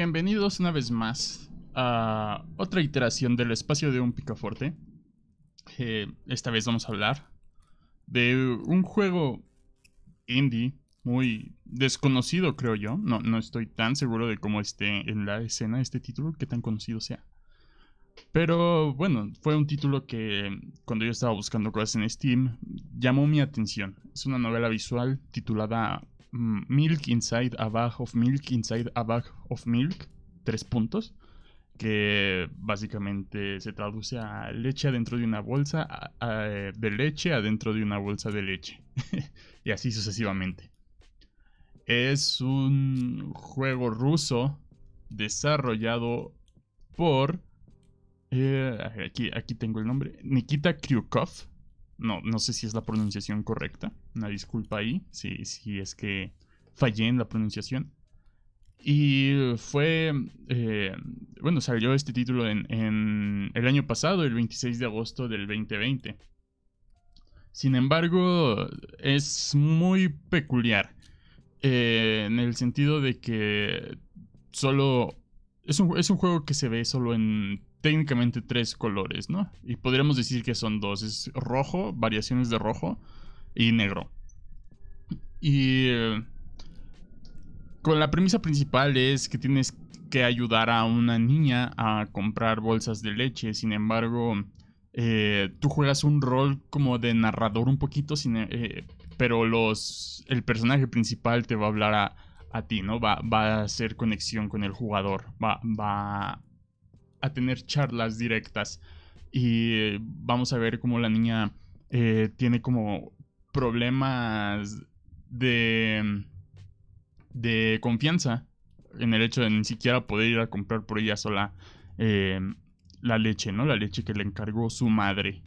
bienvenidos una vez más a otra iteración del espacio de un picaforte. Eh, esta vez vamos a hablar de un juego indie muy desconocido, creo yo. No, no estoy tan seguro de cómo esté en la escena este título, que tan conocido sea. Pero bueno, fue un título que cuando yo estaba buscando cosas en Steam llamó mi atención. Es una novela visual titulada Milk Inside a Bag of Milk Inside a Bag of Milk. Tres puntos. Que básicamente se traduce a leche adentro de una bolsa de leche adentro de una bolsa de leche. y así sucesivamente. Es un juego ruso desarrollado por eh, aquí, aquí tengo el nombre. Nikita Kryukov. No, no sé si es la pronunciación correcta. Una disculpa ahí, si, si es que fallé en la pronunciación. Y fue, eh, bueno, salió este título en, el año pasado, el 26 de agosto del 2020. Sin embargo, es muy peculiar. Eh, en el sentido de que solo... Es un, es un juego que se ve solo en técnicamente tres colores, ¿no? Y podríamos decir que son dos. Es rojo, variaciones de rojo y negro. Y eh, con la premisa principal es que tienes que ayudar a una niña a comprar bolsas de leche. Sin embargo, eh, tú juegas un rol como de narrador un poquito, eh, pero los, el personaje principal te va a hablar a, a ti, ¿no? Va, va, a hacer conexión con el jugador. Va, va a tener charlas directas y vamos a ver cómo la niña tiene como problemas de, de confianza en el hecho de ni siquiera poder ir a comprar por ella sola eh, la leche, ¿no? La leche que le encargó su madre.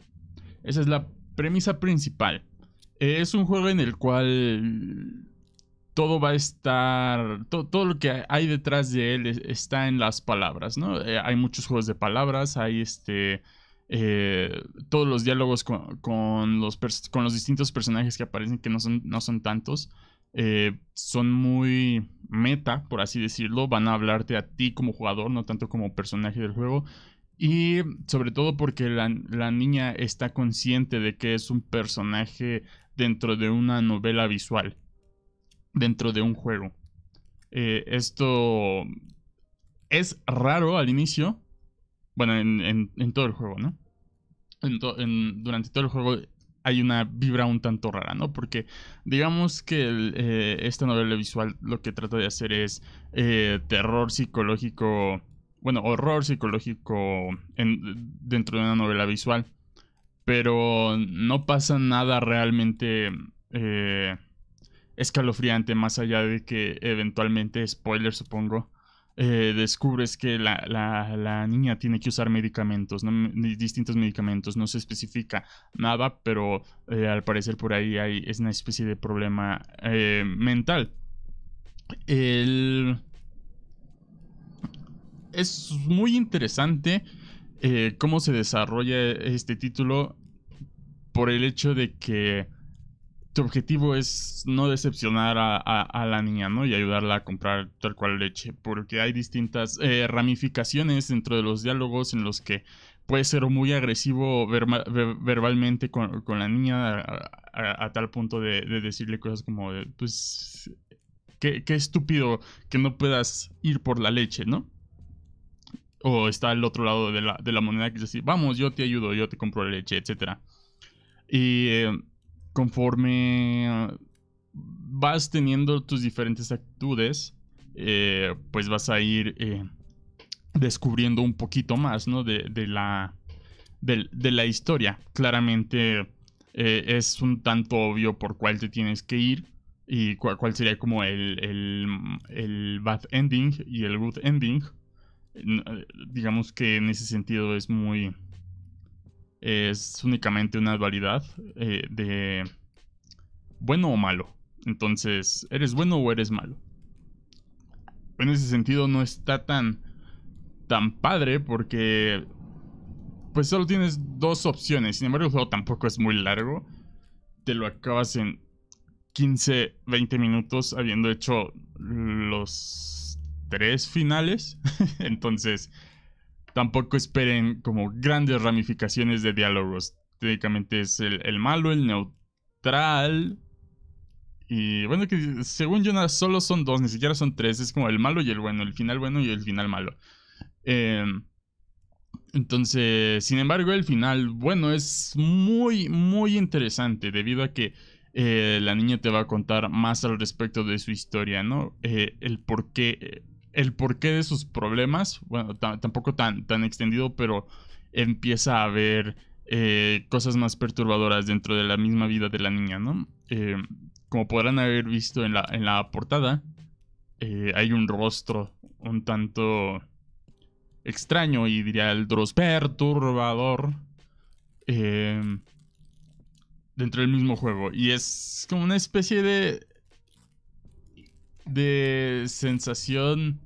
Esa es la premisa principal. es un juego en el cual todo va a estar, todo lo que hay detrás de él está en las palabras, ¿no? Eh, hay muchos juegos de palabras, hay este, eh, todos los diálogos con, los con los distintos personajes que aparecen, que no son, no son tantos, eh, son muy meta, por así decirlo, van a hablarte a ti como jugador, no tanto como personaje del juego. Y sobre todo porque la, la niña está consciente de que es un personaje dentro de una novela visual dentro de un juego. Eh, esto es raro al inicio. Bueno, en, todo el juego, ¿no? durante todo el juego hay una vibra un tanto rara, ¿no? Porque digamos que eh, esta novela visual lo que trata de hacer es eh, terror psicológico, bueno, horror psicológico dentro de una novela visual. Pero no pasa nada realmente escalofriante, más allá de que eventualmente, spoiler supongo, eh, descubres que la, niña tiene que usar medicamentos, distintos medicamentos, no se especifica nada, pero eh, al parecer por ahí hay, es una especie de problema eh, mental. Es muy interesante cómo se desarrolla este título por el hecho de que tu objetivo es no decepcionar a, la niña, ¿no? Y ayudarla a comprar tal cual leche, porque hay distintas eh, ramificaciones dentro de los diálogos en los que puede ser muy agresivo verbalmente con, la niña a, tal punto de, decirle cosas como, pues, qué, estúpido que no puedas ir por la leche, ¿no? O está al otro lado de la, de la moneda que es decir, vamos, yo te ayudo, yo te compro la leche, etc. Y... Eh, conforme vas teniendo tus diferentes actitudes, eh, pues vas a ir eh, descubriendo un poquito más, ¿no? De, la, de, la historia. Claramente eh, es un tanto obvio por cuál te tienes que ir y cuál sería como el, el, el bad ending y el good ending. Digamos que en ese sentido es muy es únicamente una dualidad eh, de bueno o malo. Entonces, ¿eres bueno o eres malo? En ese sentido no está tan tan padre porque pues solo tienes dos opciones. Sin embargo, el juego tampoco es muy largo. Te lo acabas en 15, 20 minutos habiendo hecho los tres finales. Entonces, tampoco esperen como grandes ramificaciones de diálogos. Técnicamente es el, malo, el neutral. Y bueno, que según yo solo son dos, ni siquiera son tres. Es como el malo y el bueno, el final bueno y el final malo. Em, entonces, sin embargo, el final bueno es muy, muy interesante debido a que eh, la niña te va a contar más al respecto de su historia, ¿no? Eh, el porqué el porqué de sus problemas, bueno, tampoco tan, tan extendido, pero empieza a haber eh, cosas más perturbadoras dentro de la misma vida de la niña, ¿no? Eh, como podrán haber visto en la, en la portada, eh, hay un rostro un tanto extraño y diría el Dross perturbador dentro del mismo juego. Y es como una especie de de sensación,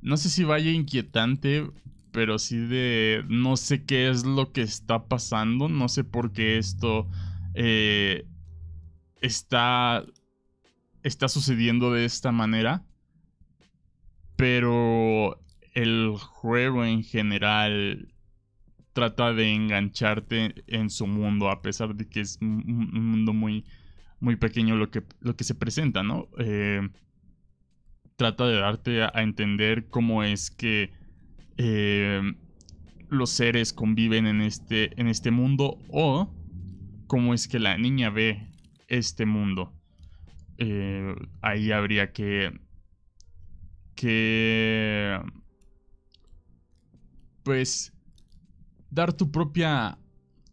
no sé si vaya inquietante, pero sí de no sé qué es lo que está pasando, no sé por qué esto eh, está, está sucediendo de esta manera, pero el juego en general trata de engancharte en su mundo, a pesar de que es un, mundo muy, muy pequeño lo que, lo que se presenta, ¿no? Eh, trata de darte a, entender cómo es que eh, los seres conviven en este, en este mundo o cómo es que la niña ve este mundo. Eh, ahí habría que que pues dar tu propia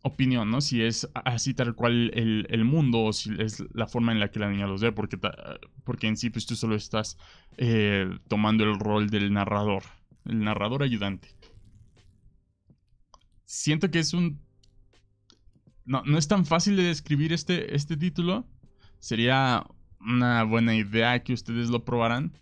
opinión, ¿no? Si es así tal cual el, mundo o si es la forma en la que la niña los ve, porque, porque en sí pues tú solo estás eh, tomando el rol del narrador, el narrador ayudante. Siento que es un... No, no es tan fácil de describir este, este título. Sería una buena idea que ustedes lo probaran.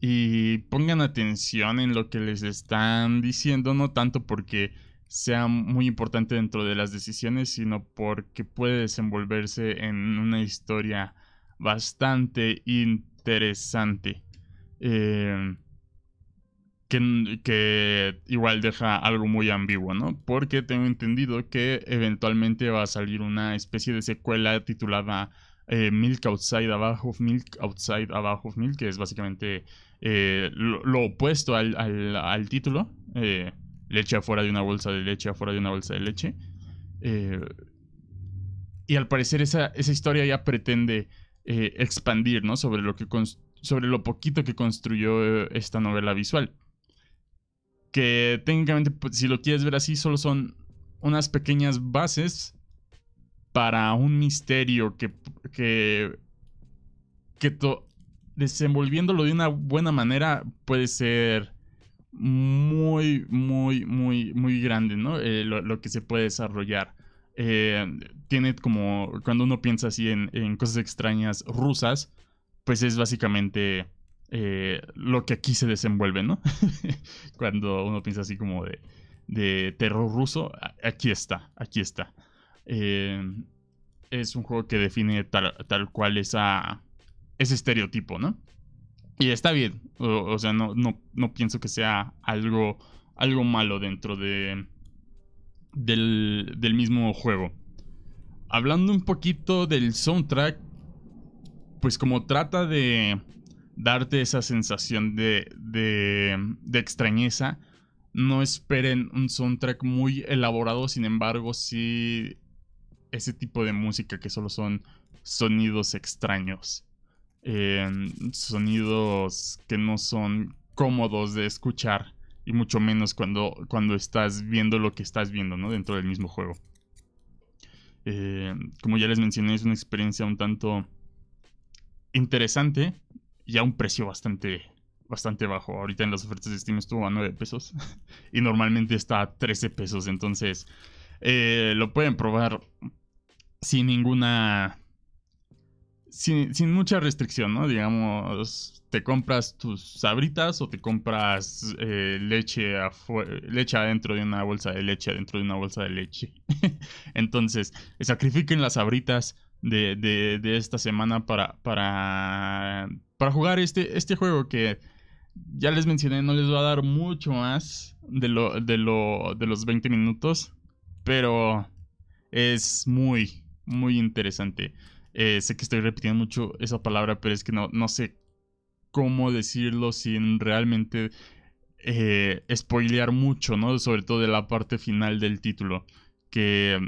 Y pongan atención en lo que les están diciendo, no tanto porque sea muy importante dentro de las decisiones, sino porque puede desenvolverse en una historia bastante interesante. Eh, que, que, igual deja algo muy ambiguo, ¿no? Porque tengo entendido que eventualmente va a salir una especie de secuela titulada eh, Milk Outside Abajo Milk, Outside Abajo Milk, que es básicamente eh, lo, opuesto al, al, al título leche afuera de una bolsa de leche, afuera de una bolsa de leche. Eh, y al parecer esa, esa, historia ya pretende eh, expandir, ¿no? Sobre lo, que sobre lo poquito que construyó eh, esta novela visual. Que técnicamente, pues, si lo quieres ver así, solo son unas pequeñas bases para un misterio que, que, que desenvolviéndolo de una buena manera puede ser muy, muy, muy, muy grande, ¿no? Eh, lo, que se puede desarrollar. Eh, tiene como, cuando uno piensa así en, cosas extrañas rusas, pues es básicamente eh, lo que aquí se desenvuelve, ¿no? cuando uno piensa así como de, de terror ruso, aquí está, aquí está. es un juego que define tal, tal cual esa, ese estereotipo, ¿no? Y está bien. O, sea, no, no, no, pienso que sea algo, algo malo dentro de, del, del mismo juego. Hablando un poquito del soundtrack, pues como trata de darte esa sensación de, de, de extrañeza, no esperen un soundtrack muy elaborado, sin embargo, sí ese tipo de música que solo son sonidos extraños sonidos que no son cómodos de escuchar y mucho menos cuando, cuando estás viendo lo que estás viendo ¿no? dentro del mismo juego. Eh, como ya les mencioné, es una experiencia un tanto interesante y a un precio bastante, bastante bajo. Ahorita en las ofertas de Steam estuvo a 9 pesos y normalmente está a 13 pesos. Entonces eh, lo pueden probar sin ninguna sin, mucha restricción, ¿no? Digamos, te compras tus sabritas o te compras eh, leche, leche adentro de una bolsa de leche, adentro de una bolsa de leche. Entonces, sacrifiquen las sabritas de, de, esta semana para, para, para jugar este, este juego que ya les mencioné, no les voy a dar mucho más de, lo, de, lo, de los 20 minutos, pero es muy, muy interesante. Eh, sé que estoy repitiendo mucho esa palabra, pero es que no, no sé cómo decirlo sin realmente eh, spoilear mucho, ¿no? Sobre todo de la parte final del título. Que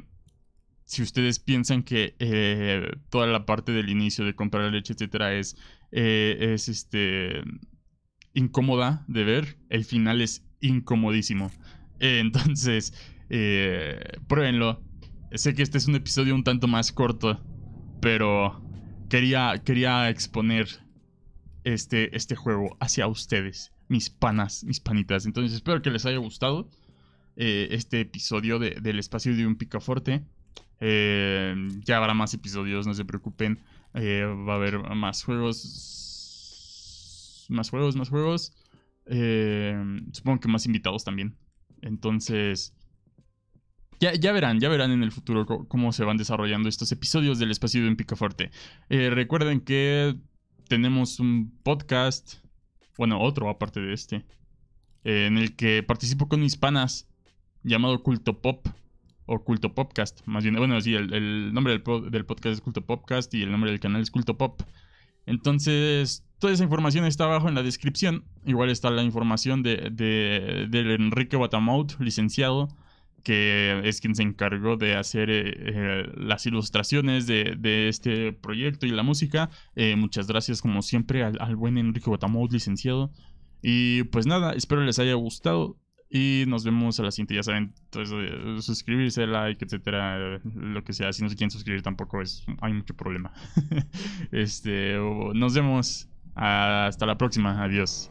si ustedes piensan que eh, toda la parte del inicio de comprar leche, etcétera, es, eh, es este incómoda de ver, el final es incomodísimo. entonces, pruébenlo. Sé que este es un episodio un tanto más corto, pero quería, quería exponer este, este juego hacia ustedes, mis panas, mis panitas. Entonces espero que les haya gustado eh, este episodio del espacio de un picaforte. Eh, ya habrá más episodios, no se preocupen. Eh, va a haber más juegos. Más juegos, más juegos. supongo que más invitados también. Entonces... Ya, verán, ya verán en el futuro cómo se van desarrollando estos episodios del espacio de un picaforte. recuerden que tenemos un podcast, bueno, otro aparte de este, eh, en el que participo con mis panas, llamado Culto Pop, o Culto Popcast, más bien, bueno, sí, el, nombre del, podcast es Culto Popcast y el nombre del canal es Culto Pop. Entonces, toda esa información está abajo en la descripción. Igual está la información de, de, del Enrique Batamout, licenciado, que es quien se encargó de hacer eh, eh, las ilustraciones de, este proyecto y la música. Eh, muchas gracias como siempre al, buen Enrique Botamou, licenciado. Y pues nada, espero les haya gustado. Y nos vemos a la siguiente, ya saben, entonces, suscribirse, like, etcétera, lo que sea. Si no se quieren suscribir tampoco es, hay mucho problema. este, nos vemos. Hasta la próxima. Adiós.